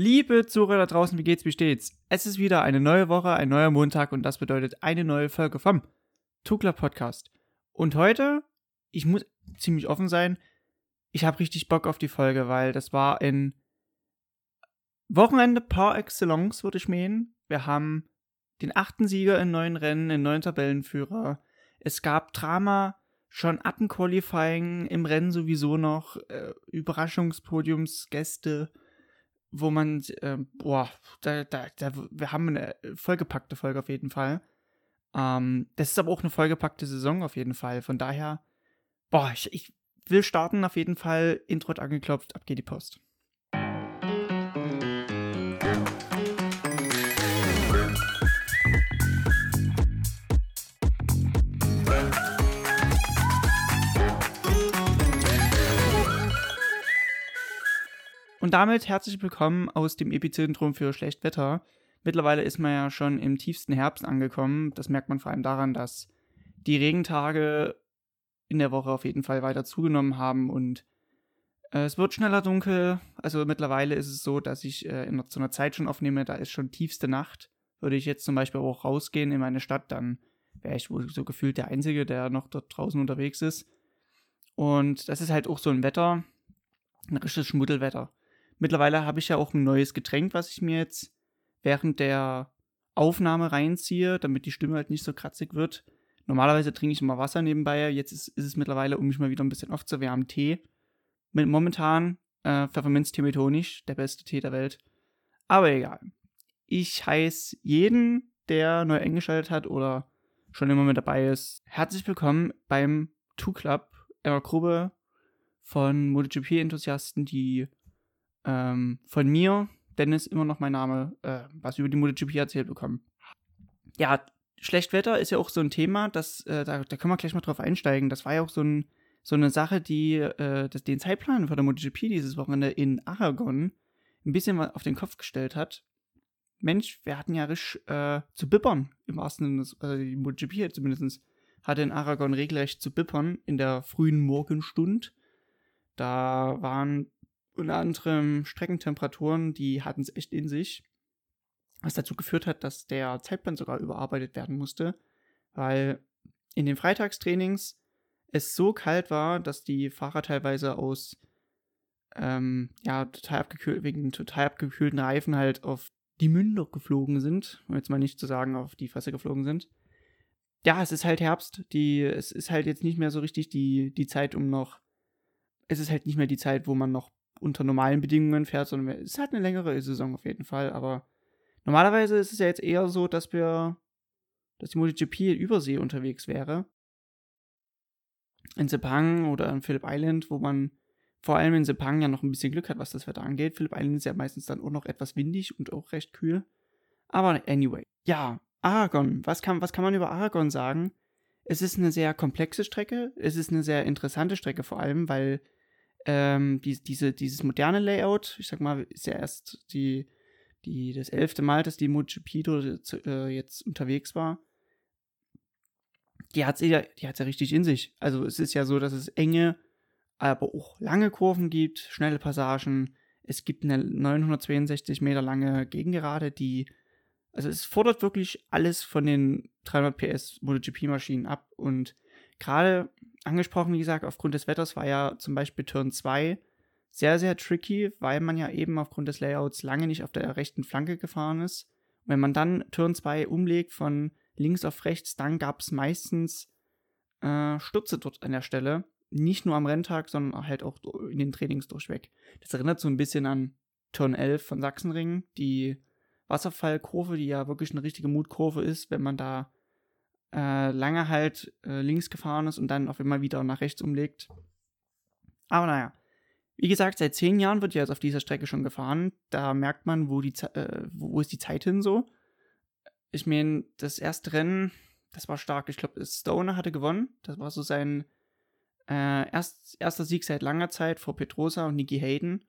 Liebe Zuhörer da draußen, wie geht's, wie steht's? Es ist wieder eine neue Woche, ein neuer Montag und das bedeutet eine neue Folge vom Tukler Podcast. Und heute, ich muss ziemlich offen sein, ich habe richtig Bock auf die Folge, weil das war ein Wochenende par excellence, würde ich meinen. Wir haben den achten Sieger in neun Rennen, in neun Tabellenführer. Es gab Drama, schon ab dem Qualifying, im Rennen sowieso noch, äh, Überraschungspodiumsgäste, wo man, äh, boah, da, da, da, wir haben eine vollgepackte Folge auf jeden Fall. Ähm, das ist aber auch eine vollgepackte Saison auf jeden Fall. Von daher, boah, ich, ich will starten auf jeden Fall. Intro hat angeklopft, ab geht die Post. Und damit herzlich willkommen aus dem Epizentrum für Schlechtwetter. Mittlerweile ist man ja schon im tiefsten Herbst angekommen. Das merkt man vor allem daran, dass die Regentage in der Woche auf jeden Fall weiter zugenommen haben und äh, es wird schneller dunkel. Also mittlerweile ist es so, dass ich äh, in so einer Zeit schon aufnehme, da ist schon tiefste Nacht. Würde ich jetzt zum Beispiel auch rausgehen in meine Stadt, dann wäre ich wohl so gefühlt der Einzige, der noch dort draußen unterwegs ist. Und das ist halt auch so ein Wetter, ein richtiges Schmuddelwetter. Mittlerweile habe ich ja auch ein neues Getränk, was ich mir jetzt während der Aufnahme reinziehe, damit die Stimme halt nicht so kratzig wird. Normalerweise trinke ich immer Wasser nebenbei. Jetzt ist, ist es mittlerweile, um mich mal wieder ein bisschen aufzuwärmen, Tee. Mit momentan äh, Pfefferminztee mit Honig, der beste Tee der Welt. Aber egal. Ich heiße jeden, der neu eingeschaltet hat oder schon immer mit dabei ist, herzlich willkommen beim Two Club, einer Gruppe von MotoGP-Enthusiasten, die ähm, von mir, Dennis, immer noch mein Name, äh, was über die MotoGP erzählt bekommen. Ja, Schlechtwetter ist ja auch so ein Thema, das, äh, da, da können wir gleich mal drauf einsteigen. Das war ja auch so, ein, so eine Sache, die äh, das, den Zeitplan für der MotoGP dieses Wochenende in Aragon ein bisschen auf den Kopf gestellt hat. Mensch, wir hatten ja richtig äh, zu bippern, im wahrsten Sinne, also die MotoGP zumindest hatte in Aragon regelrecht zu bippern in der frühen Morgenstund. Da waren unter anderem Streckentemperaturen, die hatten es echt in sich. Was dazu geführt hat, dass der Zeitplan sogar überarbeitet werden musste, weil in den Freitagstrainings es so kalt war, dass die Fahrer teilweise aus ähm, ja, total abgekühlt, wegen total abgekühlten Reifen halt auf die Münder geflogen sind, um jetzt mal nicht zu sagen, auf die Fresse geflogen sind. Ja, es ist halt Herbst, die, es ist halt jetzt nicht mehr so richtig die, die Zeit, um noch, es ist halt nicht mehr die Zeit, wo man noch unter normalen Bedingungen fährt, sondern es ist halt eine längere Saison auf jeden Fall. Aber normalerweise ist es ja jetzt eher so, dass wir, dass die MotoGP in Übersee unterwegs wäre. In Sepang oder in Phillip Island, wo man vor allem in Sepang ja noch ein bisschen Glück hat, was das Wetter angeht. Phillip Island ist ja meistens dann auch noch etwas windig und auch recht kühl. Aber anyway, ja, Aragon. Was kann, was kann man über Aragon sagen? Es ist eine sehr komplexe Strecke. Es ist eine sehr interessante Strecke vor allem, weil ähm, die, diese, dieses moderne Layout, ich sag mal, ist ja erst die, die, das elfte Mal, dass die MotoGP äh, jetzt unterwegs war. Die hat ja, die hat's ja richtig in sich. Also es ist ja so, dass es enge, aber auch lange Kurven gibt, schnelle Passagen. Es gibt eine 962 Meter lange Gegengerade, die, also es fordert wirklich alles von den 300 PS MotoGP-Maschinen ab und gerade angesprochen, wie gesagt, aufgrund des Wetters war ja zum Beispiel Turn 2 sehr, sehr tricky, weil man ja eben aufgrund des Layouts lange nicht auf der rechten Flanke gefahren ist. Und wenn man dann Turn 2 umlegt von links auf rechts, dann gab es meistens äh, Stürze dort an der Stelle. Nicht nur am Renntag, sondern halt auch in den Trainings durchweg. Das erinnert so ein bisschen an Turn 11 von Sachsenring, die Wasserfallkurve, die ja wirklich eine richtige Mutkurve ist, wenn man da äh, lange halt äh, links gefahren ist und dann auf einmal wieder nach rechts umlegt. Aber naja, wie gesagt, seit zehn Jahren wird ja jetzt auf dieser Strecke schon gefahren. Da merkt man, wo, die, äh, wo ist die Zeit hin so. Ich meine, das erste Rennen, das war stark. Ich glaube, Stoner hatte gewonnen. Das war so sein äh, erst, erster Sieg seit langer Zeit vor Petrosa und Nicky Hayden.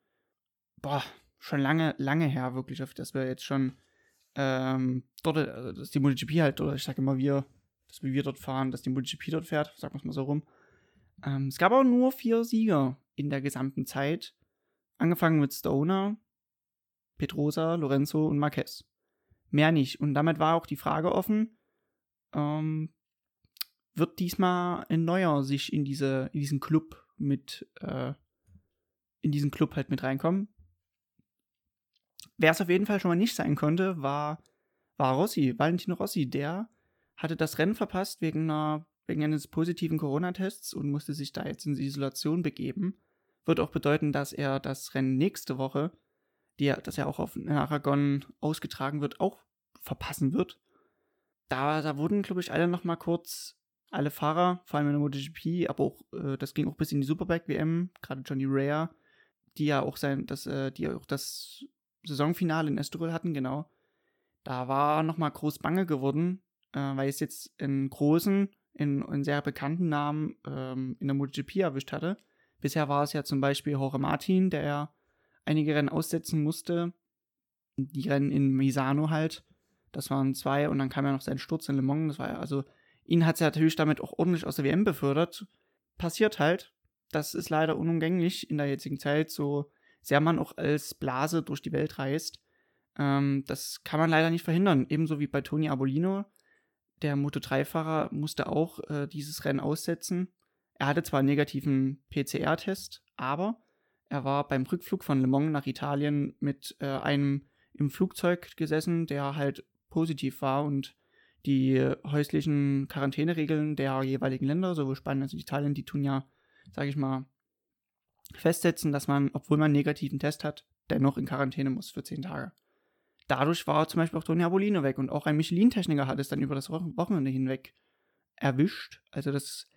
Boah, schon lange, lange her, wirklich, dass wir jetzt schon ähm, dort, äh, dass die MotoGP halt, oder ich sage immer wir, dass wir dort fahren, dass die MotoGP dort fährt, sagen wir es mal so rum. Ähm, es gab auch nur vier Sieger in der gesamten Zeit. Angefangen mit Stoner, Pedrosa, Lorenzo und Marquez. Mehr nicht. Und damit war auch die Frage offen, ähm, wird diesmal ein neuer sich in, diese, in diesen Club mit, äh, in diesen Club halt mit reinkommen? Wer es auf jeden Fall schon mal nicht sein konnte, war, war Rossi, Valentino Rossi. Der hatte das Rennen verpasst wegen, einer, wegen eines positiven Corona-Tests und musste sich da jetzt in die Isolation begeben. Wird auch bedeuten, dass er das Rennen nächste Woche, die, das ja auch auf Aragon ausgetragen wird, auch verpassen wird. Da, da wurden, glaube ich, alle noch mal kurz, alle Fahrer, vor allem in der MotoGP, aber auch, äh, das ging auch bis in die Superbike-WM, gerade Johnny Rea, die ja auch sein, das, äh, die auch das Saisonfinale in Estoril hatten, genau. Da war noch mal groß bange geworden, äh, weil es jetzt einen großen, in, in sehr bekannten Namen ähm, in der MotoGP erwischt hatte. Bisher war es ja zum Beispiel Jorge Martin, der ja einige Rennen aussetzen musste. Die Rennen in Misano halt. Das waren zwei und dann kam ja noch sein Sturz in Le Mans. Das war ja, also, ihn hat es ja natürlich damit auch ordentlich aus der WM befördert. Passiert halt. Das ist leider unumgänglich in der jetzigen Zeit, so sehr man auch als Blase durch die Welt reist. Ähm, das kann man leider nicht verhindern. Ebenso wie bei Toni Abolino. Der Moto3-Fahrer musste auch äh, dieses Rennen aussetzen. Er hatte zwar einen negativen PCR-Test, aber er war beim Rückflug von Le Mans nach Italien mit äh, einem im Flugzeug gesessen, der halt positiv war und die häuslichen Quarantäneregeln der jeweiligen Länder, sowohl Spanien als auch Italien, die tun ja, sage ich mal, festsetzen, dass man, obwohl man einen negativen Test hat, dennoch in Quarantäne muss für zehn Tage. Dadurch war zum Beispiel auch Toni Abolino weg und auch ein Michelin-Techniker hat es dann über das Wochenende hinweg erwischt. Also das,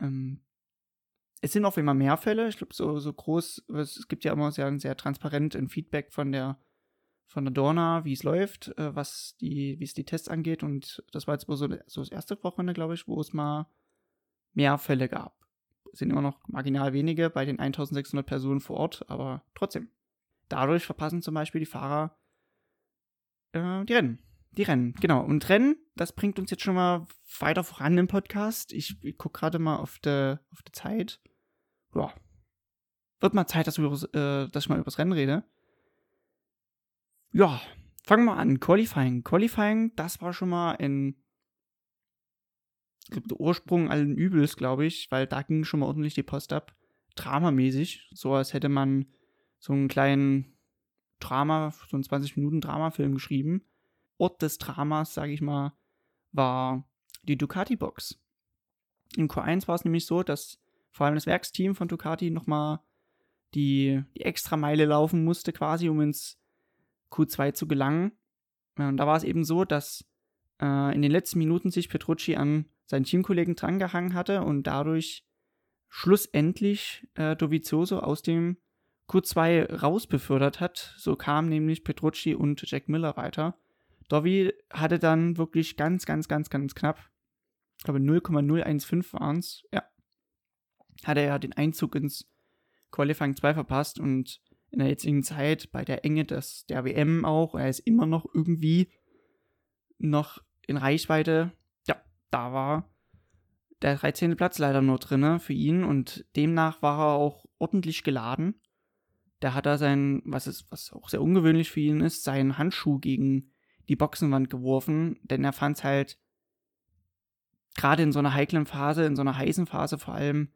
ähm, es sind auch immer mehr Fälle. Ich glaube, so, so groß, es gibt ja immer sehr, sehr transparent ein Feedback von der von der Dorna, wie es läuft, äh, was die, wie es die Tests angeht. Und das war jetzt so, so das erste Wochenende, glaube ich, wo es mal mehr Fälle gab. Es sind immer noch marginal wenige bei den 1600 Personen vor Ort, aber trotzdem. Dadurch verpassen zum Beispiel die Fahrer äh, die Rennen. Die Rennen, genau. Und Rennen, das bringt uns jetzt schon mal weiter voran im Podcast. Ich, ich gucke gerade mal auf die auf die Zeit. Ja. Wird mal Zeit, dass, wir, äh, dass ich mal über das Rennen rede. Ja, fangen wir an. Qualifying. Qualifying, das war schon mal ein der Ursprung allen Übels, glaube ich, weil da ging schon mal ordentlich die Post ab. Dramamäßig. So als hätte man so einen kleinen Drama, so einen 20 Minuten Dramafilm geschrieben. Ort des Dramas, sage ich mal, war die Ducati-Box. In Q1 war es nämlich so, dass vor allem das Werksteam von Ducati nochmal die, die extra Meile laufen musste, quasi, um ins Q2 zu gelangen. Und da war es eben so, dass äh, in den letzten Minuten sich Petrucci an seinen Teamkollegen drangehangen hatte und dadurch schlussendlich äh, Dovizioso aus dem Q2 rausbefördert hat. So kamen nämlich Petrucci und Jack Miller weiter. Dovi hatte dann wirklich ganz, ganz, ganz, ganz knapp, ich glaube 0,015 waren es, ja, hatte er den Einzug ins Qualifying 2 verpasst und in der jetzigen Zeit, bei der Enge des, der WM auch, er ist immer noch irgendwie noch in Reichweite. Ja, da war der 13. Platz leider nur drin für ihn und demnach war er auch ordentlich geladen. Der hat da sein, was ist, was auch sehr ungewöhnlich für ihn ist, seinen Handschuh gegen die Boxenwand geworfen, denn er fand es halt gerade in so einer heiklen Phase, in so einer heißen Phase vor allem,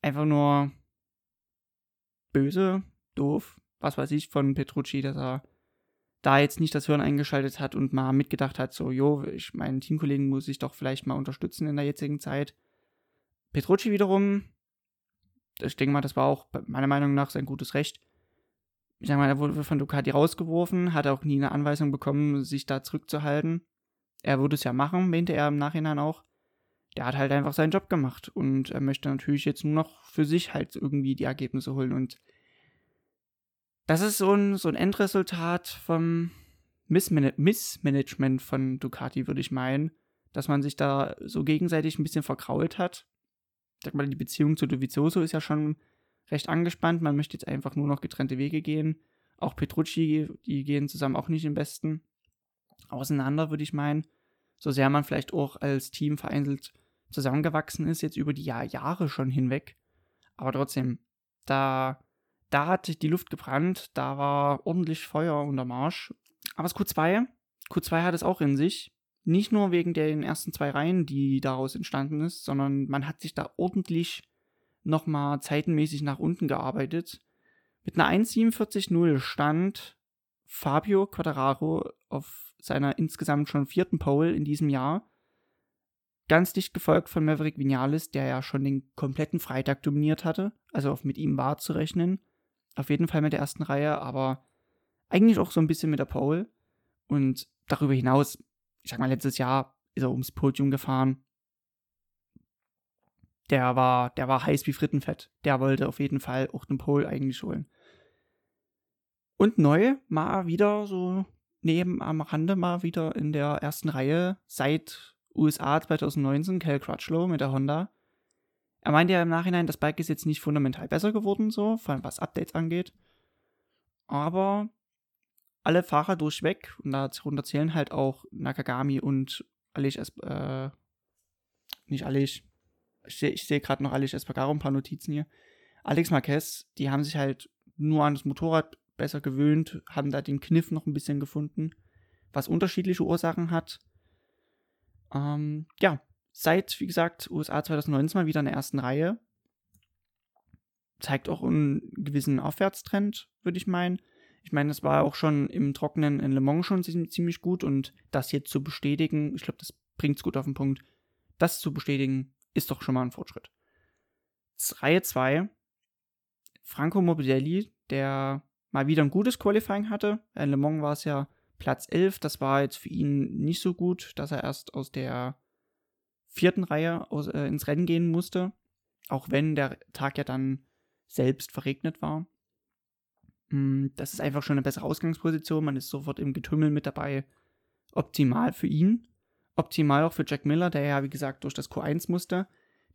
einfach nur böse, doof, was weiß ich, von Petrucci, dass er da jetzt nicht das Hirn eingeschaltet hat und mal mitgedacht hat, so, jo, ich, meinen Teamkollegen muss ich doch vielleicht mal unterstützen in der jetzigen Zeit. Petrucci wiederum, ich denke mal, das war auch meiner Meinung nach sein gutes Recht. Ich sag mal, er wurde von Ducati rausgeworfen, hat auch nie eine Anweisung bekommen, sich da zurückzuhalten. Er würde es ja machen, meinte er im Nachhinein auch. Der hat halt einfach seinen Job gemacht und er möchte natürlich jetzt nur noch für sich halt irgendwie die Ergebnisse holen und das ist so ein, so ein Endresultat vom Missman Missmanagement von Ducati, würde ich meinen, dass man sich da so gegenseitig ein bisschen verkrault hat. Ich sag mal, die Beziehung zu Dovizioso ist ja schon recht angespannt. Man möchte jetzt einfach nur noch getrennte Wege gehen. Auch Petrucci, die gehen zusammen auch nicht im besten auseinander, würde ich meinen. So sehr man vielleicht auch als Team vereinzelt zusammengewachsen ist, jetzt über die Jahr Jahre schon hinweg. Aber trotzdem, da da hat sich die Luft gebrannt, da war ordentlich Feuer unter Marsch. Aber das Q2, Q2 hat es auch in sich. Nicht nur wegen den ersten zwei Reihen, die daraus entstanden ist, sondern man hat sich da ordentlich nochmal zeitenmäßig nach unten gearbeitet. Mit einer 1,47,0 stand Fabio Quattararo auf seiner insgesamt schon vierten Pole in diesem Jahr. Ganz dicht gefolgt von Maverick Vinales, der ja schon den kompletten Freitag dominiert hatte. Also mit ihm war zu rechnen. Auf jeden Fall mit der ersten Reihe, aber eigentlich auch so ein bisschen mit der Pole. Und darüber hinaus, ich sag mal, letztes Jahr ist er ums Podium gefahren. Der war, der war heiß wie Frittenfett. Der wollte auf jeden Fall auch den Pole eigentlich holen. Und neu, mal wieder so neben am Rande mal wieder in der ersten Reihe seit USA 2019, Cal Crutchlow mit der Honda. Er meinte ja im Nachhinein, das Bike ist jetzt nicht fundamental besser geworden, so, vor allem was Updates angeht. Aber alle Fahrer durchweg, und darunter zählen halt auch Nakagami und Alish, äh, nicht Alish, ich sehe seh gerade noch Alish Espargaro, ein paar Notizen hier. Alex Marquez, die haben sich halt nur an das Motorrad besser gewöhnt, haben da den Kniff noch ein bisschen gefunden, was unterschiedliche Ursachen hat. Ähm, ja, seit, wie gesagt, USA 2019 mal wieder in der ersten Reihe. Zeigt auch einen gewissen Aufwärtstrend, würde ich meinen. Ich meine, das war auch schon im Trockenen in Le Mans schon ziemlich gut und das jetzt zu bestätigen, ich glaube, das bringt es gut auf den Punkt. Das zu bestätigen, ist doch schon mal ein Fortschritt. Reihe 2, Franco Morbidelli, der mal wieder ein gutes Qualifying hatte. In Le Mans war es ja Platz 11. Das war jetzt für ihn nicht so gut, dass er erst aus der vierten Reihe aus, äh, ins Rennen gehen musste. Auch wenn der Tag ja dann selbst verregnet war. Mm, das ist einfach schon eine bessere Ausgangsposition. Man ist sofort im Getümmel mit dabei. Optimal für ihn. Optimal auch für Jack Miller, der ja, wie gesagt, durch das Q1 musste.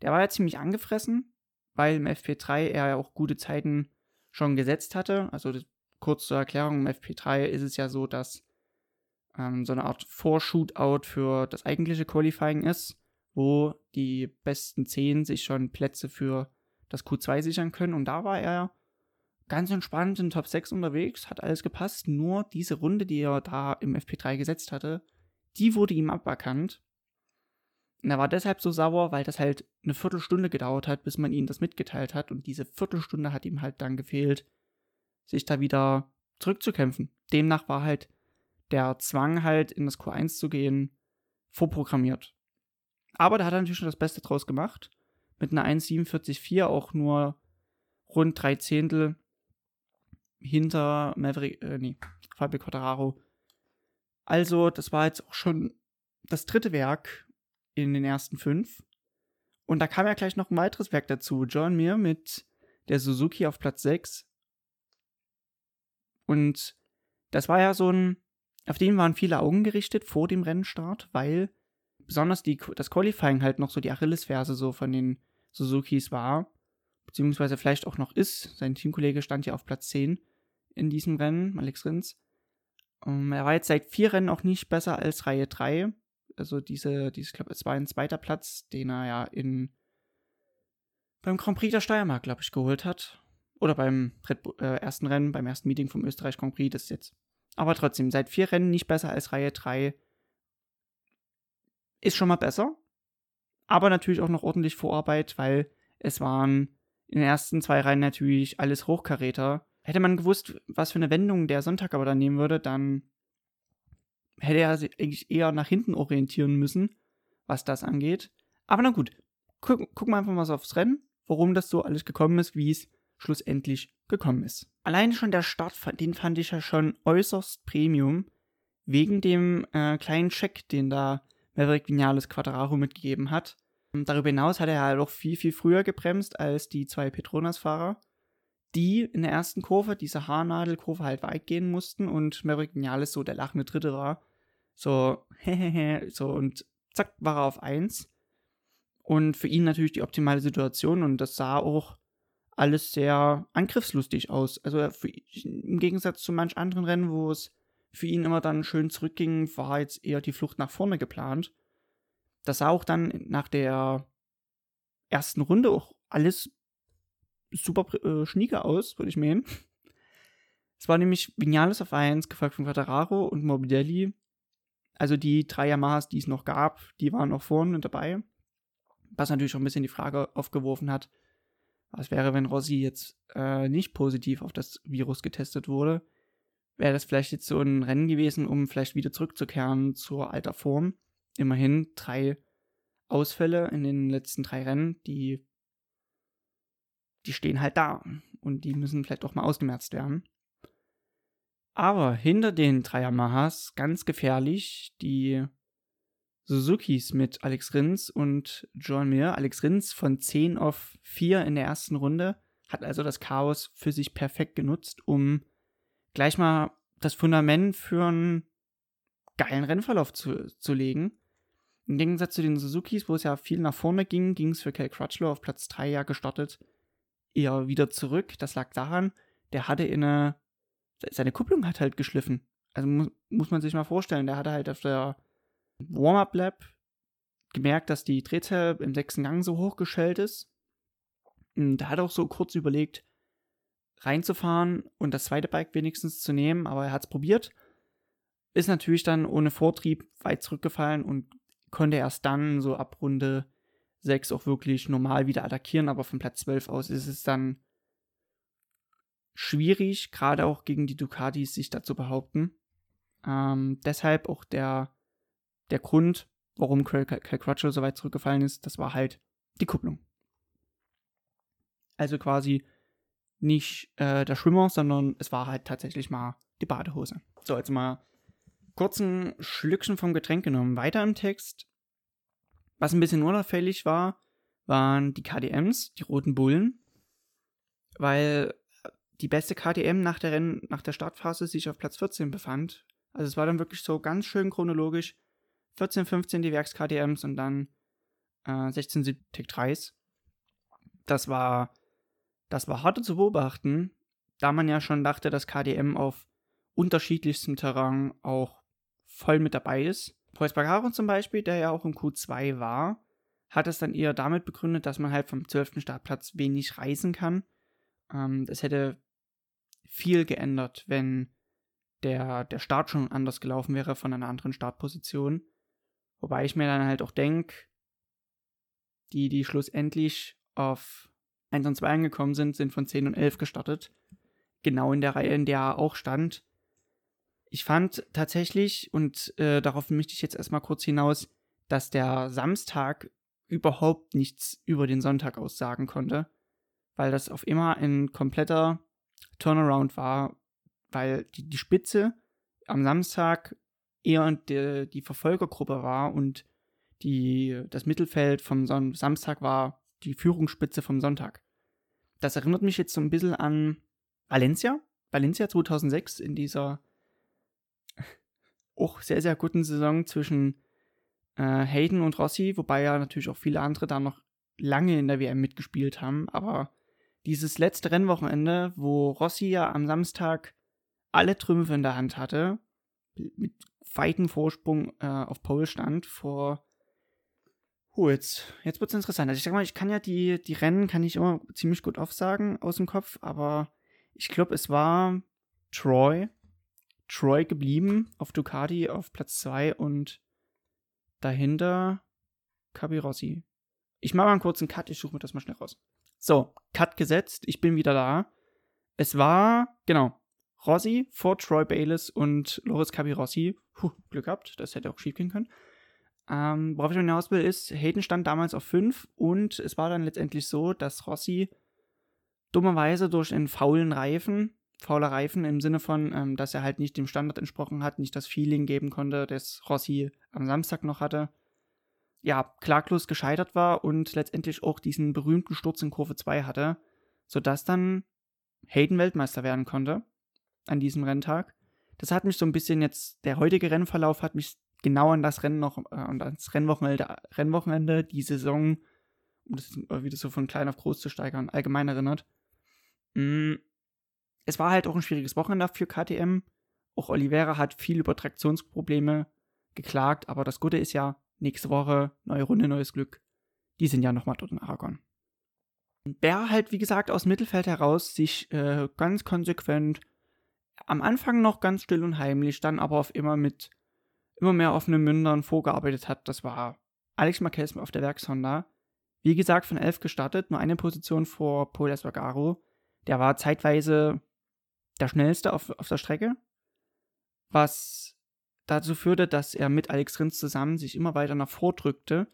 Der war ja ziemlich angefressen, weil im FP3 er ja auch gute Zeiten schon gesetzt hatte. Also kurz zur Erklärung, im FP3 ist es ja so, dass ähm, so eine Art Vorshootout für das eigentliche Qualifying ist, wo die besten 10 sich schon Plätze für das Q2 sichern können. Und da war er ganz entspannt in Top 6 unterwegs, hat alles gepasst. Nur diese Runde, die er da im FP3 gesetzt hatte, die wurde ihm aberkannt. Und er war deshalb so sauer, weil das halt eine Viertelstunde gedauert hat, bis man ihm das mitgeteilt hat. Und diese Viertelstunde hat ihm halt dann gefehlt, sich da wieder zurückzukämpfen. Demnach war halt der Zwang, halt in das Q1 zu gehen, vorprogrammiert. Aber da hat er natürlich schon das Beste draus gemacht. Mit einer 1,47,4 auch nur rund drei Zehntel hinter Maverick, äh, nee, Fabio Quattararo. Also, das war jetzt auch schon das dritte Werk in den ersten fünf. Und da kam ja gleich noch ein weiteres Werk dazu. John Mir mit der Suzuki auf Platz 6. Und das war ja so ein, auf den waren viele Augen gerichtet vor dem Rennstart, weil besonders die, das Qualifying halt noch so die Achillesferse so von den Suzukis war. Beziehungsweise vielleicht auch noch ist. Sein Teamkollege stand ja auf Platz 10 in diesem Rennen, Alex Rins. Um, ähm, er war jetzt seit vier Rennen auch nicht besser als Reihe 3 also diese, dieses, ich glaube, es war ein zweiter Platz, den er ja in beim Grand Prix der Steiermark, glaube ich, geholt hat. Oder beim äh, ersten Rennen, beim ersten Meeting vom Österreich Grand Prix, das ist jetzt. Aber trotzdem, seit vier Rennen nicht besser als Reihe 3. Ist schon mal besser. Aber natürlich auch noch ordentlich Vorarbeit, weil es waren in den ersten zwei Reihen natürlich alles Hochkaräter. Hätte man gewusst, was für eine Wendung der Sonntag aber dann nehmen würde, dann hätte er sich eigentlich eher nach hinten orientieren müssen, was das angeht. Aber na gut, guck, gucken wir einfach mal so aufs Rennen, warum das so alles gekommen ist, wie es schlussendlich gekommen ist. Allein schon der Start, den fand ich ja schon äußerst Premium, wegen dem äh, kleinen Check, den da Maverick Vinales Quadraro mitgegeben hat. Darüber hinaus hat er halt auch viel, viel früher gebremst als die zwei Petronas-Fahrer die in der ersten Kurve, diese Haarnadelkurve, halt weit gehen mussten und Maverick Vinales so der lachende Dritte war. So, hehehe, so und zack, war er auf 1. Und für ihn natürlich die optimale Situation und das sah auch alles sehr angriffslustig aus. Also für, im Gegensatz zu manch anderen Rennen, wo es für ihn immer dann schön zurückging, war jetzt eher die Flucht nach vorne geplant. Das sah auch dann nach der ersten Runde auch alles super äh, schnieke aus, würde ich meinen. Es war nämlich Vinales auf 1, gefolgt von Quattararo und Morbidelli. Also die drei Yamahas, die es noch gab, die waren noch vorne dabei. Was natürlich auch ein bisschen die Frage aufgeworfen hat, was wäre, wenn Rossi jetzt äh, nicht positiv auf das Virus getestet wurde? Wäre das vielleicht jetzt so ein Rennen gewesen, um vielleicht wieder zurückzukehren zur alter Form? Immerhin drei Ausfälle in den letzten drei Rennen, die, die stehen halt da und die müssen vielleicht auch mal ausgemerzt werden. Aber hinter den drei Yamahas ganz gefährlich die Suzukis mit Alex Rins und John Mir. Alex Rins von 10 auf 4 in der ersten Runde hat also das Chaos für sich perfekt genutzt, um gleich mal das Fundament für einen geilen Rennverlauf zu, zu legen. Im Gegensatz zu den Suzukis, wo es ja viel nach vorne ging, ging es für Cal Crutchlow auf Platz 3 ja gestartet eher wieder zurück. Das lag daran, der hatte in eine, seine Kupplung hat halt geschliffen. Also mu muss man sich mal vorstellen, der hatte halt auf der Warm-Up-Lab gemerkt, dass die Drehzahl im sechsten Gang so hochgeschellt ist. Und er hat auch so kurz überlegt, reinzufahren und das zweite Bike wenigstens zu nehmen, aber er hat es probiert. Ist natürlich dann ohne Vortrieb weit zurückgefallen und konnte erst dann so ab Runde 6 auch wirklich normal wieder attackieren, aber von Platz 12 aus ist es dann schwierig, gerade auch gegen die Ducatis sich da zu behaupten. Ähm, deshalb auch der, der Grund, warum Cal Crutchlow so weit zurückgefallen ist, das war halt die Kupplung. Also quasi nicht äh, der Schwimmer, sondern es war halt tatsächlich mal die Badehose. So, jetzt mal kurz ein Schlückchen vom Getränk genommen. Weiter im Text. Was ein bisschen unauffällig war, waren die KDMs, die roten Bullen, weil die beste KDM nach der, Renn nach der Startphase sich auf Platz 14 befand. Also es war dann wirklich so ganz schön chronologisch. 14, 15 die Werks-KDMs und dann äh, 16 Tech 3s. Das war das war hart zu beobachten, da man ja schon dachte, dass KDM auf unterschiedlichstem Terrain auch voll mit dabei ist. Preuß Bagaro zum Beispiel, der ja auch im Q2 war, hat es dann eher damit begründet, dass man halt vom 12. Startplatz wenig reisen kann. Ähm, das hätte viel geändert, wenn der, der Start schon anders gelaufen wäre von einer anderen Startposition. Wobei ich mir dann halt auch denke, die, die schlussendlich auf 1 und 2 angekommen sind, sind von 10 und 11 gestartet. Genau in der Reihe, in der er auch stand. Ich fand tatsächlich, und äh, darauf möchte ich jetzt erstmal kurz hinaus, dass der Samstag überhaupt nichts über den Sonntag aussagen konnte, weil das auf immer ein kompletter Turnaround war, weil die, die Spitze am Samstag eher die, die Verfolgergruppe war und die, das Mittelfeld vom Samstag war die Führungsspitze vom Sonntag. Das erinnert mich jetzt so ein bisschen an Valencia. Valencia 2006 in dieser auch sehr, sehr guten Saison zwischen äh, Hayden und Rossi, wobei ja natürlich auch viele andere da noch lange in der WM mitgespielt haben. Aber dieses letzte Rennwochenende, wo Rossi ja am Samstag alle Trümpfe in der Hand hatte, mit weitem Vorsprung äh, auf Pole stand vor Oh, jetzt, jetzt wird es interessant. Also ich sag mal, ich kann ja die, die Rennen kann ich immer ziemlich gut aufsagen aus dem Kopf, aber ich glaube, es war Troy. Troy geblieben auf Ducati auf Platz 2 und dahinter Capirossi. Ich mache mal einen kurzen Cut, ich suche mir das mal schnell raus. So, Cut gesetzt, ich bin wieder da. Es war, genau, Rossi vor Troy Bayliss und Loris Capirossi. Puh, Glück gehabt, das hätte auch schief gehen können. Ähm, worauf ich hinaus will, ist, Hayden stand damals auf 5 und es war dann letztendlich so, dass Rossi dummerweise durch einen faulen Reifen, fauler Reifen im Sinne von, ähm, dass er halt nicht dem Standard entsprochen hat, nicht das Feeling geben konnte, das Rossi am Samstag noch hatte, ja, klaglos gescheitert war und letztendlich auch diesen berühmten Sturz in Kurve 2 hatte, sodass dann Hayden Weltmeister werden konnte an diesem Renntag. Das hat mich so ein bisschen jetzt, der heutige Rennverlauf hat mich genau an das Rennen noch, äh, an das Rennwochenende, Rennwochenende, die Saison, um das wieder so von klein auf groß zu steigern, allgemein erinnert. Mm, es war halt auch ein schwieriges Wochenende für KTM. Auch Oliveira hat viel über Traktionsprobleme geklagt, aber das Gute ist ja, nächste Woche neue Runde, neues Glück. Die sind ja nochmal dort in Aragon. der halt, wie gesagt, aus Mittelfeld heraus sich äh, ganz konsequent am Anfang noch ganz still und heimlich, dann aber auf immer mit immer mehr offenen Mündern vorgearbeitet hat. Das war Alex Marquez auf der Werkshonda. Wie gesagt, von 11 gestartet, nur eine Position vor Paul Espargaro. Der war zeitweise der schnellste auf, auf der Strecke, was dazu führte, dass er mit Alex Rins zusammen sich immer weiter nach vordrückte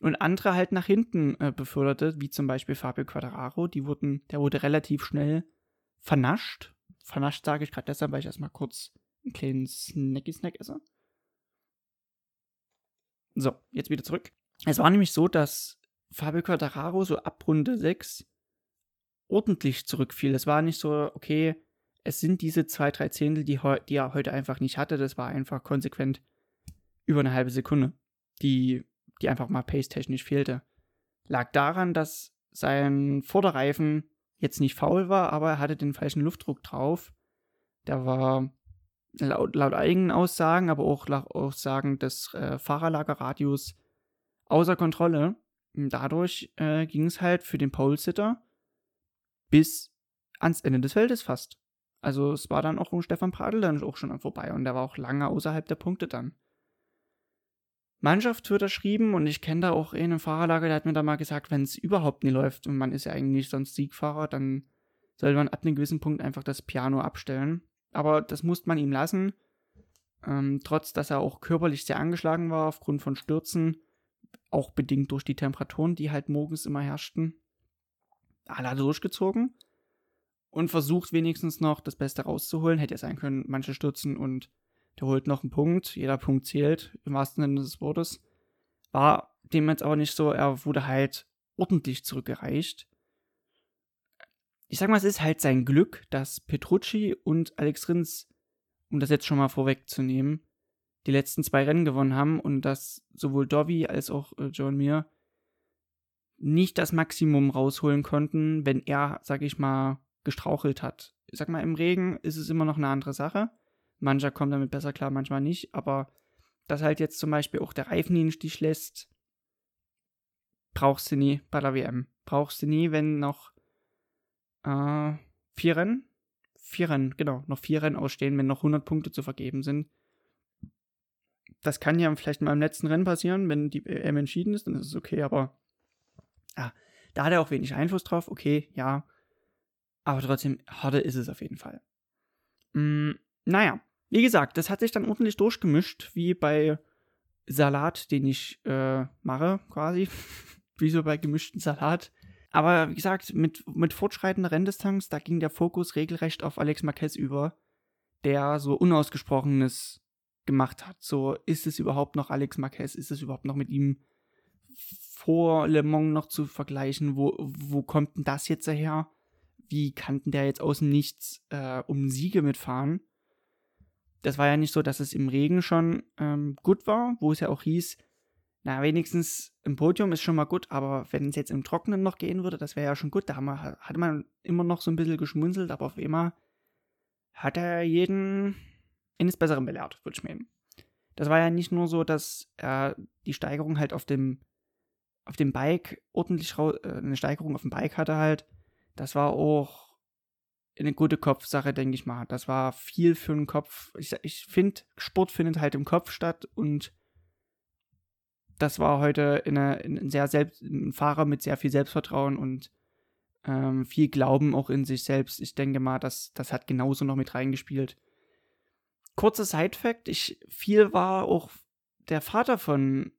und andere halt nach hinten äh, beförderte, wie zum Beispiel Fabio Quadraro. Die wurden, der wurde relativ schnell vernascht. Vernascht sage ich gerade deshalb, weil ich erstmal kurz einen kleinen Snacky-Snack esse. So, jetzt wieder zurück. Es war nämlich so, dass Fabio Quadraro so ab Runde 6 ordentlich zurückfiel. Es war nicht so, okay, es sind diese zwei, drei Zehntel, die, die er heute einfach nicht hatte. Das war einfach konsequent über eine halbe Sekunde, die, die einfach mal pace-technisch fehlte. Lag daran, dass sein Vorderreifen jetzt nicht faul war, aber er hatte den falschen Luftdruck drauf. Der war laut, laut eigenen Aussagen, aber auch laut Aussagen des äh, Fahrerlagerradios außer Kontrolle. Und dadurch äh, ging es halt für den Pole-Sitter bis ans Ende des Feldes fast. Also es war dann auch um Stefan Pradl dann auch schon vorbei und der war auch lange außerhalb der Punkte dann. Mannschaft wird erschrieben und ich kenne da auch einen Fahrerlager, der hat mir da mal gesagt, wenn es überhaupt nie läuft und man ist ja eigentlich sonst Siegfahrer, dann sollte man ab einem gewissen Punkt einfach das Piano abstellen. Aber das musste man ihm lassen, ähm, trotz dass er auch körperlich sehr angeschlagen war aufgrund von Stürzen, auch bedingt durch die Temperaturen, die halt morgens immer herrschten. Alle hat durchgezogen und versucht wenigstens noch das Beste rauszuholen. Hätte ja sein können, manche stürzen und der holt noch einen Punkt. Jeder Punkt zählt, im wahrsten Sinne des Wortes. War dem jetzt aber nicht so. Er wurde halt ordentlich zurückgereicht. Ich sag mal, es ist halt sein Glück, dass Petrucci und Alex Rins, um das jetzt schon mal vorwegzunehmen, die letzten zwei Rennen gewonnen haben und dass sowohl Dovi als auch äh, John Mir nicht das Maximum rausholen konnten, wenn er, sag ich mal, gestrauchelt hat. Ich sag mal, im Regen ist es immer noch eine andere Sache. Mancher kommt damit besser klar, manchmal nicht, aber dass halt jetzt zum Beispiel auch der Reifen ihn Stich lässt, brauchst du nie bei der WM. Brauchst du nie, wenn noch äh, vier Rennen, vier Rennen, genau, noch vier Rennen ausstehen, wenn noch 100 Punkte zu vergeben sind. Das kann ja vielleicht mal im letzten Rennen passieren, wenn die WM entschieden ist, dann ist es okay, aber ah, da hat er auch wenig Einfluss drauf. Okay, ja, aber trotzdem, harder ist es auf jeden Fall. Mm, naja, wie gesagt, das hat sich dann ordentlich durchgemischt, wie bei Salat, den ich äh, mache, quasi. wie so bei gemischten Salat. Aber wie gesagt, mit, mit fortschreitender Renndistanz, da ging der Fokus regelrecht auf Alex Marquez über, der so Unausgesprochenes gemacht hat. So, ist es überhaupt noch Alex Marquez? Ist es überhaupt noch mit ihm vor Le Mans noch zu vergleichen? Wo, wo kommt denn das jetzt her? Wie kannten der jetzt außen Nichts äh, um Siege mitfahren? Das war ja nicht so, dass es im Regen schon ähm, gut war, wo es ja auch hieß, na, wenigstens im Podium ist schon mal gut, aber wenn es jetzt im Trockenen noch gehen würde, das wäre ja schon gut. Da man, hatte man immer noch so ein bisschen geschmunzelt, aber auf einmal hat er jeden eines Besseren belehrt, würde ich meinen. Das war ja nicht nur so, dass er die Steigerung halt auf dem, auf dem Bike ordentlich, äh, eine Steigerung auf dem Bike hatte halt, das war auch eine gute Kopfsache, denke ich mal. Das war viel für den Kopf. Ich, ich finde, Sport findet halt im Kopf statt und das war heute eine, ein sehr selbst, ein Fahrer mit sehr viel Selbstvertrauen und ähm, viel Glauben auch in sich selbst. Ich denke mal, das, das hat genauso noch mit reingespielt. Kurzer Side-Fact: ich, Viel war auch der Vater von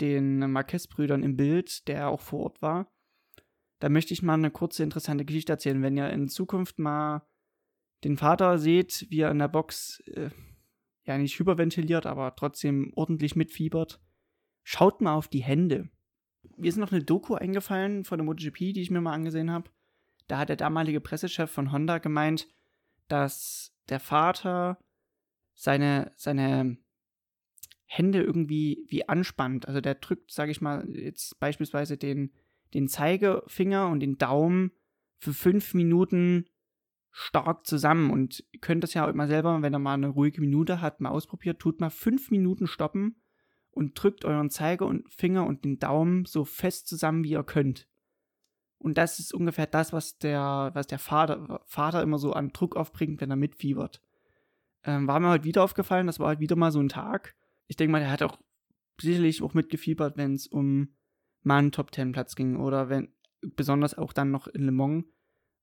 den Marquez-Brüdern im Bild, der auch vor Ort war. Da möchte ich mal eine kurze interessante Geschichte erzählen. Wenn ihr in Zukunft mal den Vater seht, wie er in der Box äh, ja nicht hyperventiliert, aber trotzdem ordentlich mitfiebert, schaut mal auf die Hände. Mir ist noch eine Doku eingefallen von der MotoGP, die ich mir mal angesehen habe. Da hat der damalige Pressechef von Honda gemeint, dass der Vater seine, seine Hände irgendwie wie anspannt. Also der drückt, sage ich mal, jetzt beispielsweise den den Zeigefinger und den Daumen für fünf Minuten stark zusammen und ihr könnt das ja auch immer selber, wenn ihr mal eine ruhige Minute habt, mal ausprobiert, tut mal fünf Minuten stoppen und drückt euren Zeiger und Finger und den Daumen so fest zusammen, wie ihr könnt. Und das ist ungefähr das, was der, was der Vater, Vater immer so an Druck aufbringt, wenn er mitfiebert. Ähm, war mir heute wieder aufgefallen, das war halt wieder mal so ein Tag. Ich denke mal, der hat auch sicherlich auch mitgefiebert, wenn es um mal einen Top Ten Platz ging oder wenn, besonders auch dann noch in Le Mans.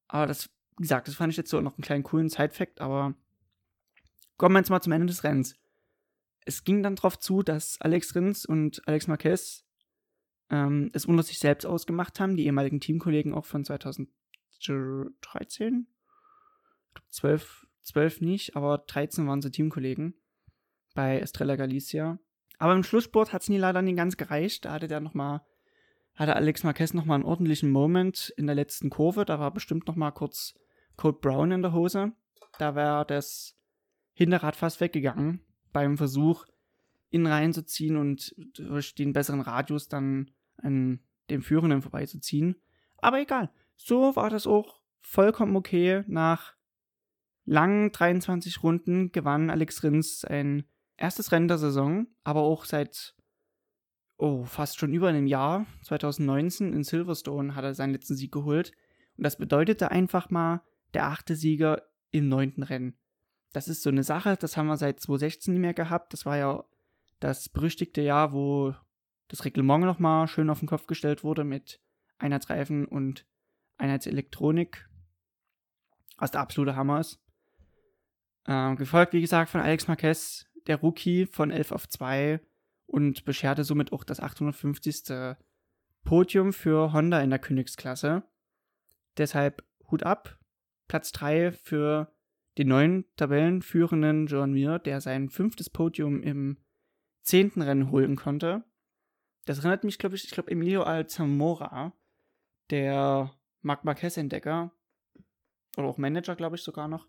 Aber das, wie gesagt, das fand ich jetzt so noch einen kleinen coolen Side-Fact, aber kommen wir jetzt mal zum Ende des Rennens. Es ging dann darauf zu, dass Alex Rins und Alex Marquez ähm, es unter sich selbst ausgemacht haben, die ehemaligen Teamkollegen auch von 2013. 12, 12 nicht, aber 13 waren sie Teamkollegen bei Estrella Galicia. Aber im Schlusssport hat es nie leider nie ganz gereicht. Da hatte der noch mal, hatte Alex Marquez noch mal einen ordentlichen Moment in der letzten Kurve. Da war bestimmt noch mal kurz Code Brown in der Hose. Da wäre das Hinterrad fast weggegangen beim Versuch, ihn reinzuziehen und durch den besseren Radius dann an dem Führenden vorbeizuziehen. Aber egal. So war das auch vollkommen okay. Nach langen 23 Runden gewann Alex Rins sein erstes Rennen der Saison, aber auch seit oh, fast schon über einem Jahr, 2019 in Silverstone, hat er seinen letzten Sieg geholt. Und das bedeutete einfach mal der achte Sieger im neunten Rennen. Das ist so eine Sache, das haben wir seit 2016 nicht mehr gehabt. Das war ja das berüchtigte Jahr, wo das Reglement nochmal schön auf den Kopf gestellt wurde mit Einheitsreifen und Einheitselektronik, was der absolute Hammer ist. Ähm, gefolgt, wie gesagt, von Alex Marquez, der Rookie von 11 auf 2 und bescherte somit auch das 850. Podium für Honda in der Königsklasse. Deshalb Hut ab. Platz 3 für den neuen Tabellenführenden John Mir, der sein fünftes Podium im zehnten Rennen holen konnte. Das erinnert mich, glaube ich, ich glaube, Emilio Alzamora, der Marc Marquez-Entdecker, oder auch Manager, glaube ich, sogar noch,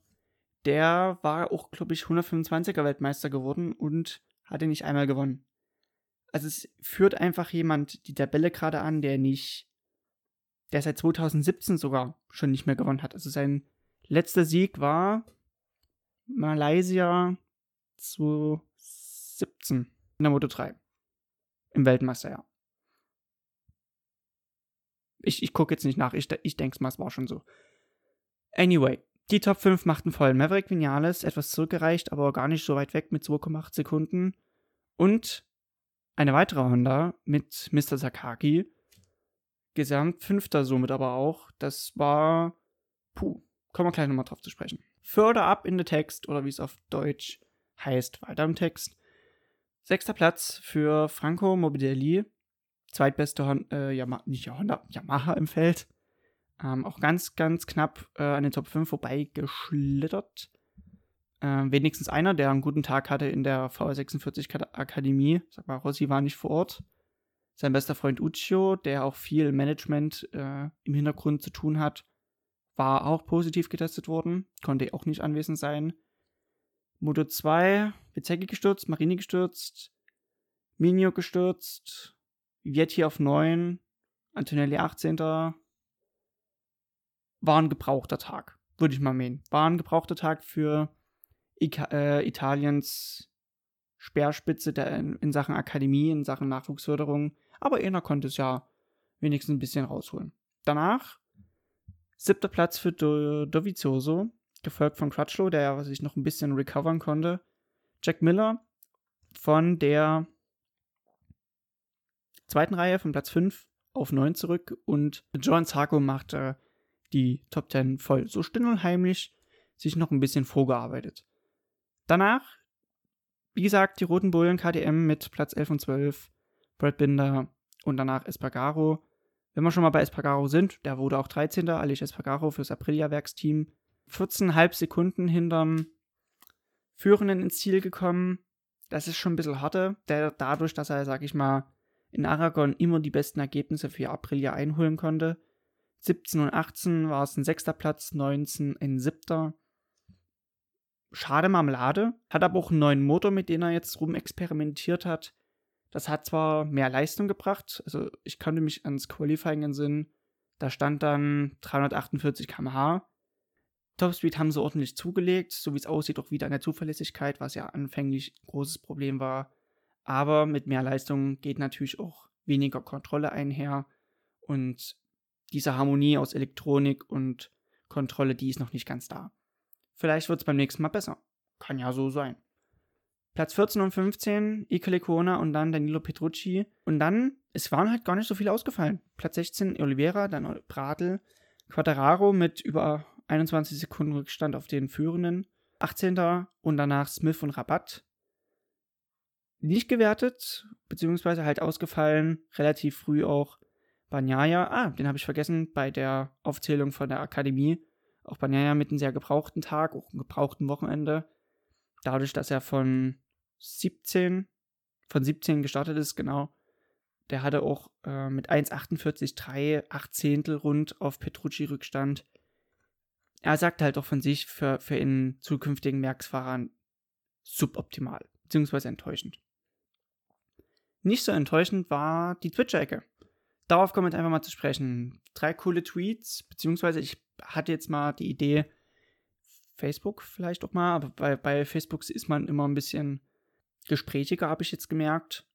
der war auch, glaube ich, 125er Weltmeister geworden und hatte nicht einmal gewonnen. Also es führt einfach jemand die Tabelle gerade an, der nicht, der seit 2017 sogar schon nicht mehr gewonnen hat. Also sein letzter Sieg war Malaysia 2017 in der Moto 3. Im Weltmeisterjahr. Ich, ich gucke jetzt nicht nach, ich, ich denke mal, es war schon so. Anyway, die Top 5 machten voll. Maverick Vinales, etwas zurückgereicht, aber gar nicht so weit weg mit 2,8 Sekunden. Und eine weitere Honda mit Mr. Sakaki. Gesamt fünfter somit aber auch. Das war. Puh, kommen wir gleich nochmal drauf zu sprechen. Further up in the text, oder wie es auf Deutsch heißt, weiter im Text, Sechster Platz für Franco Morbidelli, zweitbeste Hon äh, Yama nicht Honda, Yamaha im Feld. Ähm, auch ganz, ganz knapp äh, an den Top 5 vorbeigeschlittert. Äh, wenigstens einer, der einen guten Tag hatte in der VR46 Akademie. Sag mal, Rossi war nicht vor Ort. Sein bester Freund Uccio, der auch viel Management äh, im Hintergrund zu tun hat, war auch positiv getestet worden, konnte auch nicht anwesend sein. Moto 2, Bezecki gestürzt, Marini gestürzt, Minio gestürzt, Vietti auf 9, Antonelli 18. War ein gebrauchter Tag, würde ich mal meinen. War ein gebrauchter Tag für Ika äh, Italiens Speerspitze der in, in, Sachen Akademie, in Sachen Nachwuchsförderung. Aber einer konnte es ja wenigstens ein bisschen rausholen. Danach siebter Platz für Do Dovizioso, gefolgt von Crutchlow, der sich noch ein bisschen recovern konnte. Jack Miller von der zweiten Reihe von Platz 5 auf 9 zurück und John Sarko machte die Top 10 voll. So still und heimlich sich noch ein bisschen vorgearbeitet. Danach, wie gesagt, die Roten Bullen KTM mit Platz 11 und 12, Brad Binder und danach Espargaro. Wenn wir schon mal bei Espargaro sind, der wurde auch 13. Alice Espargaro fürs Aprilia-Werksteam 14,5 Sekunden hinterm Führenden ins Ziel gekommen. Das ist schon ein bisschen harter, der dadurch, dass er, sag ich mal, in Aragon immer die besten Ergebnisse für Aprilia einholen konnte. 17 und 18 war es ein sechster Platz, 19 ein siebter. Schade Marmelade, hat aber auch einen neuen Motor, mit dem er jetzt rum experimentiert hat. Das hat zwar mehr Leistung gebracht, also ich konnte mich ans Qualifying entsinnen, da stand dann 348 km/h. Topspeed haben sie ordentlich zugelegt, so wie es aussieht, auch wieder an der Zuverlässigkeit, was ja anfänglich ein großes Problem war. Aber mit mehr Leistung geht natürlich auch weniger Kontrolle einher. Und diese Harmonie aus Elektronik und Kontrolle, die ist noch nicht ganz da. Vielleicht wird es beim nächsten Mal besser. Kann ja so sein. Platz 14 und 15, Ike Lecona und dann Danilo Petrucci. Und dann, es waren halt gar nicht so viele ausgefallen. Platz 16 Oliveira, dann Bradl, Quadraro mit über 21 Sekunden Rückstand auf den Führenden. 18. und danach Smith und Rabatt. Nicht gewertet, beziehungsweise halt ausgefallen, relativ früh auch Banyaya. Ah, den habe ich vergessen bei der Aufzählung von der Akademie. Auch Banyaya mit einem sehr gebrauchten Tag, auch einem gebrauchten Wochenende. Dadurch, dass er von 17, von 17 gestartet ist, genau. Der hatte auch äh, mit 1,48,3 8 Zehntel rund auf Petrucci Rückstand. Er sagt halt auch von sich für, für in zukünftigen Werksfahrern suboptimal, beziehungsweise enttäuschend. Nicht so enttäuschend war die Twitch-Ecke. Darauf kommen wir jetzt einfach mal zu sprechen. Drei coole Tweets, beziehungsweise ich hatte jetzt mal die Idee, Facebook vielleicht auch mal, aber bei, bei Facebook ist man immer ein bisschen gesprächiger, habe ich jetzt gemerkt.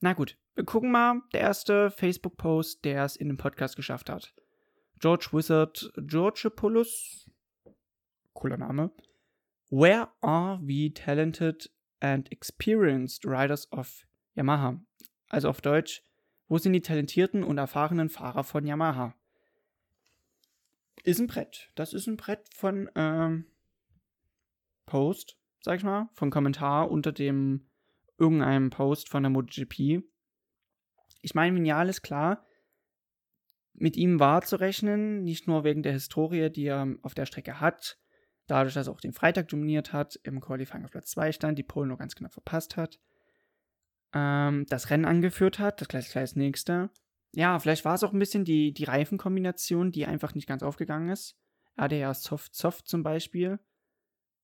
Na gut, wir gucken mal. Der erste Facebook-Post, der es in den Podcast geschafft hat. George Wizard Georgopoulos. Cooler Name. Where are we talented and experienced riders of Yamaha? Also auf Deutsch, wo sind die talentierten und erfahrenen Fahrer von Yamaha? Ist ein Brett. Das ist ein Brett von ähm, Post, sag ich mal, von Kommentar unter dem irgendeinem Post von der MotoGP. Ich meine, Vignal ist klar, mit ihm war zu rechnen, nicht nur wegen der Historie, die er auf der Strecke hat, dadurch, dass er auch den Freitag dominiert hat, im Qualifying auf Platz 2 stand, die Pole nur ganz knapp verpasst hat, ähm, das Rennen angeführt hat, das gleich, gleich nächste. Ja, vielleicht war es auch ein bisschen die, die Reifenkombination, die einfach nicht ganz aufgegangen ist. Er hatte ja Soft-Soft zum Beispiel.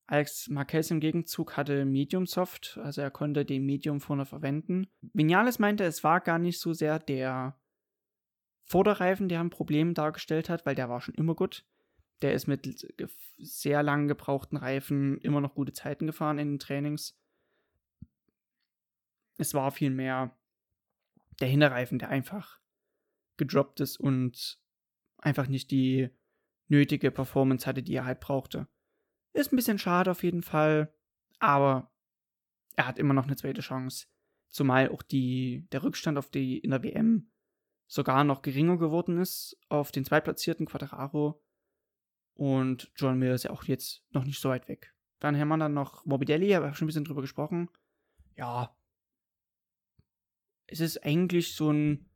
Alex Marquez im Gegenzug hatte Medium Soft, also er konnte den Medium vorne verwenden. Vinales meinte, es war gar nicht so sehr der Vorderreifen, der ein Problem dargestellt hat, weil der war schon immer gut. Der ist mit sehr lang gebrauchten Reifen immer noch gute Zeiten gefahren in den Trainings. Es war vielmehr der Hinterreifen, der einfach gedroppt ist und einfach nicht die nötige Performance hatte, die er halt brauchte. Ist ein bisschen schade auf jeden Fall, aber er hat immer noch eine zweite Chance. Zumal auch die, der Rückstand auf die in der WM sogar noch geringer geworden ist auf den zweitplatzierten Quadraro. Und John Mir ist ja auch jetzt noch nicht so weit weg. Dann haben wir dann noch Morbidelli, habe ich schon ein bisschen drüber gesprochen. Ja. Es ist eigentlich so ein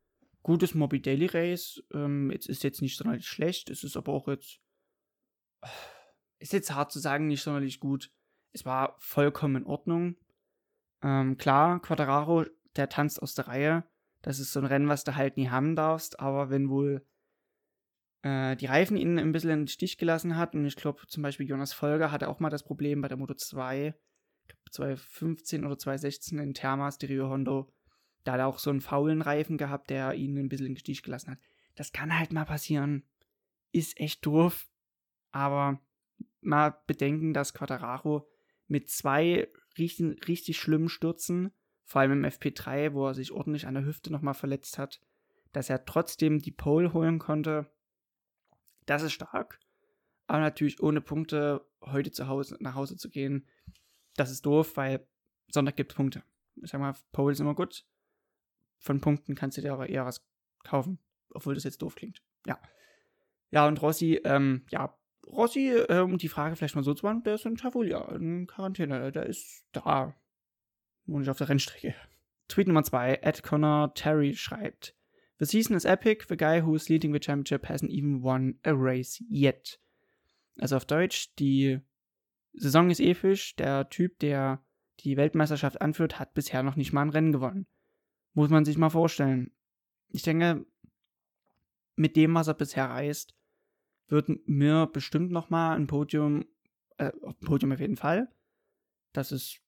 gutes Morbidelli Race. Ähm, es ist jetzt nicht sonderlich schlecht. Es ist aber auch jetzt ist jetzt hart zu sagen, nicht sonderlich gut. Es war vollkommen in Ordnung. Ähm, klar, Quadraro, der tanzt aus der Reihe. Das ist so ein Rennen, was du halt nie haben darfst, aber wenn wohl äh, die Reifen ihn ein bisschen in den Stich gelassen hat, und ich glaube zum Beispiel Jonas Folger hatte auch mal das Problem bei der Moto 2, 2015 oder 2016 in Thermas, die Rio Hondo, da hat er auch so einen faulen Reifen gehabt, der ihn ein bisschen den Stich gelassen hat. Das kann halt mal passieren. Ist echt doof, aber mal bedenken, dass Quadraro mit zwei richtig, richtig schlimmen Stürzen, vor allem im FP3, wo er sich ordentlich an der Hüfte nochmal verletzt hat, dass er trotzdem die Pole holen konnte. Das ist stark. Aber natürlich ohne Punkte heute zu Hause, nach Hause zu gehen, das ist doof, weil Sonntag gibt es Punkte. Ich sag mal, Pole ist immer gut. Von Punkten kannst du dir aber eher was kaufen, obwohl das jetzt doof klingt. Ja. Ja, und Rossi, ähm, ja, Rossi, äh, um die Frage vielleicht mal so zu machen, der ist in Tavolia, in Quarantäne, der ist da. Nur nicht auf der Rennstrecke. Tweet Nummer 2, Ed Connor Terry schreibt: The season is epic, the guy who is leading the championship hasn't even won a race yet. Also auf Deutsch, die Saison ist episch, der Typ, der die Weltmeisterschaft anführt, hat bisher noch nicht mal ein Rennen gewonnen. Muss man sich mal vorstellen. Ich denke, mit dem, was er bisher reist, wird mir bestimmt nochmal ein Podium, äh, Podium auf jeden Fall. Das ist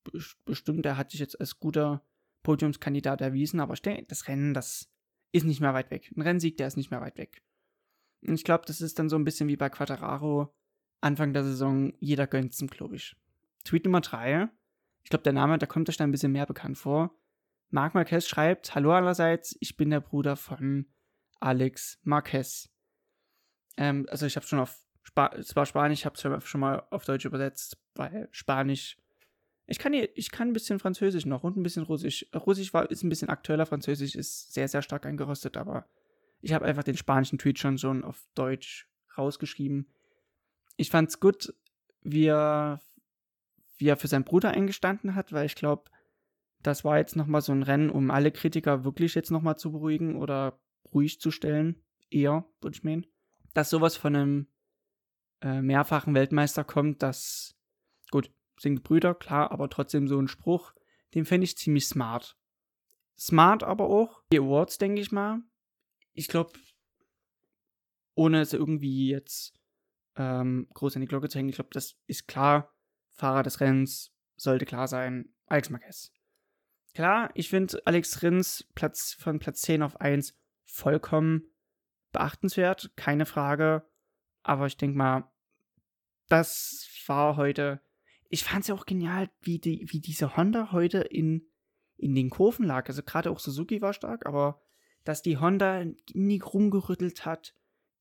bestimmt, der hat sich jetzt als guter Podiumskandidat erwiesen, aber ich denke, das Rennen, das ist nicht mehr weit weg. Ein Rennsieg, der ist nicht mehr weit weg. Und ich glaube, das ist dann so ein bisschen wie bei Quattararo Anfang der Saison, jeder gönnt es glaube ich. Tweet Nummer 3. Ich glaube, der Name, da kommt euch da ein bisschen mehr bekannt vor. Marc Marquez schreibt: Hallo allerseits, ich bin der Bruder von Alex Marquez. Ähm, also ich habe schon auf Spa es war Spanisch, ich habe es schon mal auf Deutsch übersetzt, weil Spanisch. Ich kann, hier, ich kann ein bisschen Französisch noch und ein bisschen Russisch. Russisch war, ist ein bisschen aktueller, Französisch ist sehr, sehr stark eingerostet, aber ich habe einfach den spanischen Tweet schon, schon auf Deutsch rausgeschrieben. Ich fand's gut, wie er, wie er für seinen Bruder eingestanden hat, weil ich glaube, das war jetzt nochmal so ein Rennen, um alle Kritiker wirklich jetzt nochmal zu beruhigen oder ruhig zu stellen. Eher, würde ich meinen. Dass sowas von einem äh, mehrfachen Weltmeister kommt, das, gut, sind Brüder, klar, aber trotzdem so ein Spruch, den fände ich ziemlich smart. Smart aber auch. Die Awards, denke ich mal. Ich glaube, ohne es irgendwie jetzt ähm, groß in die Glocke zu hängen, ich glaube, das ist klar. Fahrer des Rennens sollte klar sein. Alex Marquez. Klar, ich finde Alex Rins Platz von Platz 10 auf 1 vollkommen beachtenswert, keine Frage. Aber ich denke mal, das war heute. Ich fand es ja auch genial, wie, die, wie diese Honda heute in, in den Kurven lag. Also gerade auch Suzuki war stark, aber dass die Honda nie rumgerüttelt hat.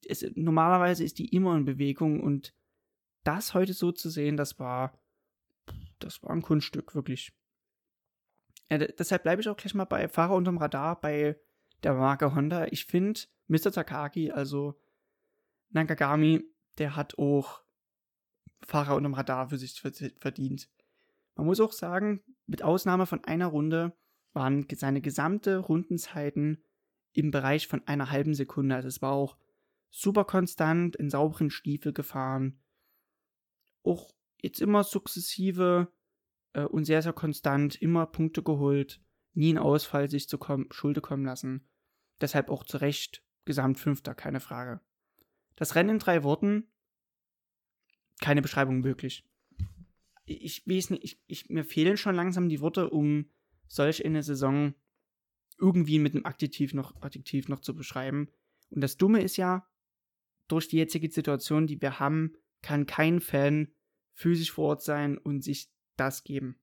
Es, normalerweise ist die immer in Bewegung und das heute so zu sehen, das war, das war ein Kunststück, wirklich. Ja, deshalb bleibe ich auch gleich mal bei Fahrer unterm Radar bei der Marke Honda. Ich finde, Mr. Takagi, also Nakagami, der hat auch Fahrer unterm Radar für sich verdient. Man muss auch sagen, mit Ausnahme von einer Runde waren seine gesamte Rundenzeiten im Bereich von einer halben Sekunde. Also es war auch super konstant in sauberen Stiefel gefahren. Auch jetzt immer sukzessive äh, und sehr, sehr konstant, immer Punkte geholt, nie einen Ausfall sich zu kommen, Schulde kommen lassen. Deshalb auch zu Recht Gesamtfünfter, keine Frage. Das Rennen in drei Worten, keine Beschreibung möglich. Ich weiß nicht, ich, ich, mir fehlen schon langsam die Worte, um solch eine Saison irgendwie mit einem Adjektiv noch, Adjektiv noch zu beschreiben. Und das Dumme ist ja, durch die jetzige Situation, die wir haben, kann kein Fan physisch vor Ort sein und sich das geben.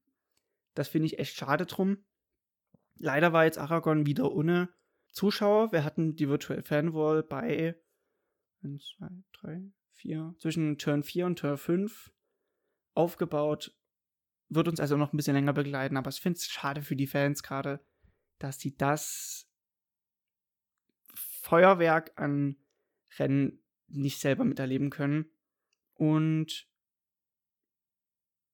Das finde ich echt schade drum. Leider war jetzt Aragon wieder ohne Zuschauer. Wir hatten die Virtual Fanwall bei 1, 2, 3, 4, zwischen Turn 4 und Turn 5 aufgebaut. Wird uns also noch ein bisschen länger begleiten, aber ich finde es schade für die Fans gerade, dass sie das Feuerwerk an Rennen nicht selber miterleben können. Und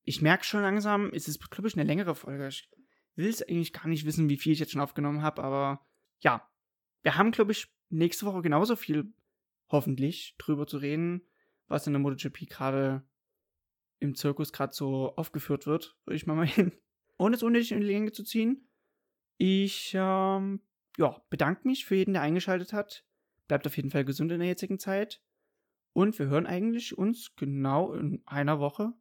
ich merke schon langsam, es ist, glaube ich, eine längere Folge. Ich will es eigentlich gar nicht wissen, wie viel ich jetzt schon aufgenommen habe, aber ja, wir haben, glaube ich, nächste Woche genauso viel, hoffentlich, drüber zu reden, was in der MotoGP gerade im Zirkus gerade so aufgeführt wird, würde ich mal meinen. Ohne es unnötig in die Länge zu ziehen. Ich ähm, ja, bedanke mich für jeden, der eingeschaltet hat. Bleibt auf jeden Fall gesund in der jetzigen Zeit. Und wir hören eigentlich uns genau in einer Woche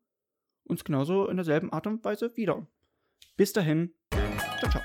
uns genauso in derselben Art und Weise wieder. Bis dahin. Ciao, ciao.